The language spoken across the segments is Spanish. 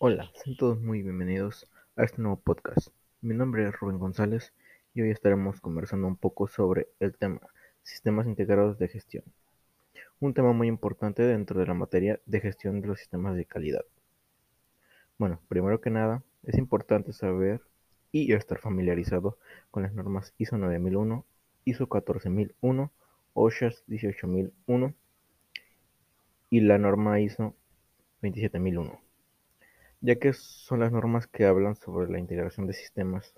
Sean todos muy bienvenidos a este nuevo podcast. Mi nombre es Rubén González y hoy estaremos conversando un poco sobre el tema sistemas integrados de gestión. Un tema muy importante dentro de la materia de gestión de los sistemas de calidad. Bueno, primero que nada, es importante saber y estar familiarizado con las normas ISO 9001, ISO 14001, OSHA 18001 y la norma ISO 27001 ya que son las normas que hablan sobre la integración de sistemas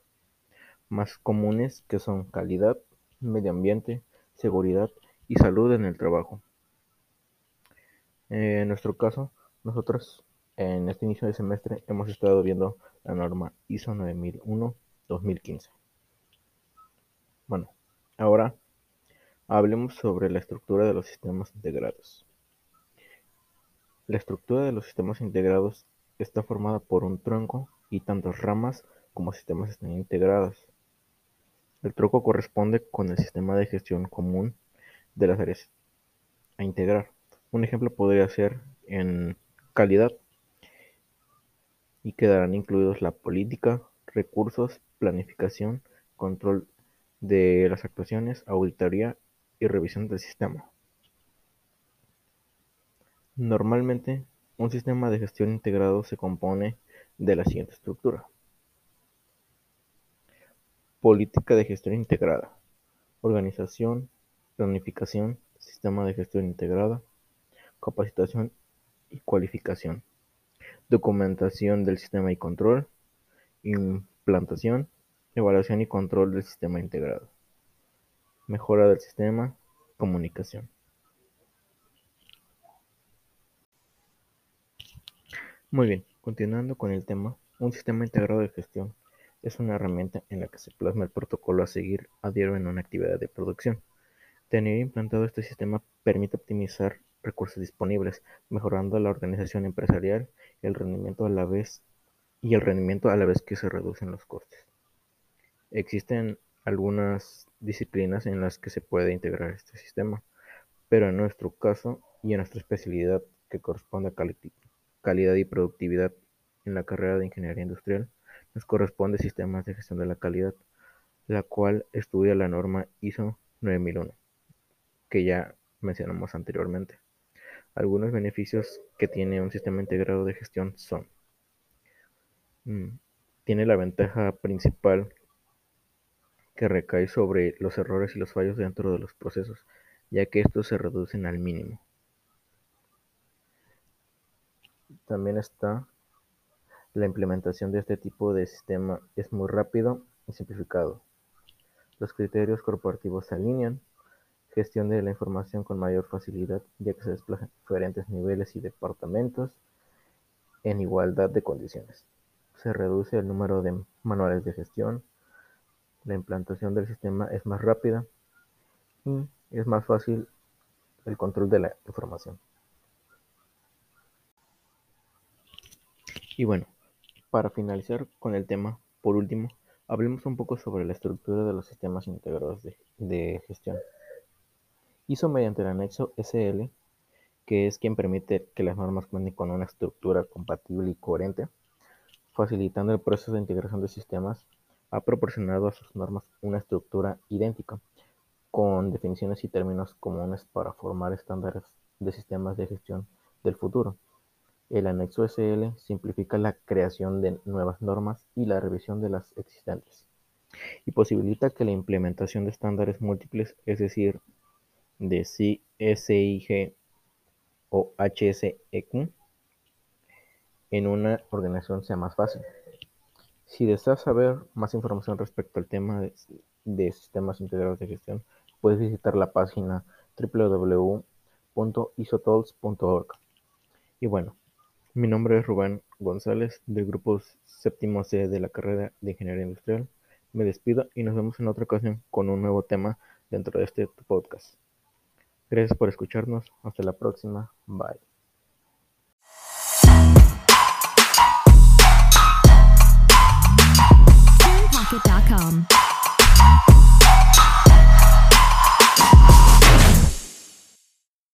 más comunes que son calidad, medio ambiente, seguridad y salud en el trabajo. En nuestro caso, nosotros en este inicio de semestre hemos estado viendo la norma ISO 9001-2015. Bueno, ahora hablemos sobre la estructura de los sistemas integrados. La estructura de los sistemas integrados está formada por un tronco y tantas ramas como sistemas están integradas. El tronco corresponde con el sistema de gestión común de las áreas a integrar. Un ejemplo podría ser en calidad y quedarán incluidos la política, recursos, planificación, control de las actuaciones, auditoría y revisión del sistema. Normalmente un sistema de gestión integrado se compone de la siguiente estructura. Política de gestión integrada. Organización, planificación, sistema de gestión integrada, capacitación y cualificación. Documentación del sistema y control. Implantación, evaluación y control del sistema integrado. Mejora del sistema, comunicación. Muy bien, continuando con el tema, un sistema integrado de gestión es una herramienta en la que se plasma el protocolo a seguir a diario en una actividad de producción. Tener implantado este sistema permite optimizar recursos disponibles, mejorando la organización empresarial y el rendimiento a la vez y el rendimiento a la vez que se reducen los costes. Existen algunas disciplinas en las que se puede integrar este sistema, pero en nuestro caso y en nuestra especialidad que corresponde a calidad y productividad en la carrera de Ingeniería Industrial, nos corresponde Sistemas de Gestión de la Calidad, la cual estudia la norma ISO 9001, que ya mencionamos anteriormente. Algunos beneficios que tiene un sistema integrado de gestión son, mm, tiene la ventaja principal que recae sobre los errores y los fallos dentro de los procesos, ya que estos se reducen al mínimo. También está la implementación de este tipo de sistema es muy rápido y simplificado. Los criterios corporativos se alinean, gestión de la información con mayor facilidad ya que se desplazan diferentes niveles y departamentos en igualdad de condiciones. Se reduce el número de manuales de gestión, la implantación del sistema es más rápida y es más fácil el control de la información. Y bueno, para finalizar con el tema, por último, hablemos un poco sobre la estructura de los sistemas integrados de, gestión. Hizo mediante el anexo SL, que es quien permite que las normas cuenten con una estructura compatible y coherente, facilitando el proceso de integración de sistemas, ha proporcionado a sus normas una estructura idéntica, con definiciones y términos comunes para formar estándares de sistemas de gestión del futuro. El anexo SL simplifica la creación de nuevas normas y la revisión de las existentes, y posibilita que la implementación de estándares múltiples, es decir, de SIG o HSEQ, en una organización sea más fácil. Si deseas saber más información respecto al tema de, de sistemas integrados de gestión, puedes visitar la página www.isotools.org. Y bueno, mi nombre es Rubén González, del grupo séptimo C de la carrera de Ingeniería Industrial. Me despido y nos vemos en otra ocasión con un nuevo tema dentro de este podcast. Gracias por escucharnos. Hasta la próxima. Bye.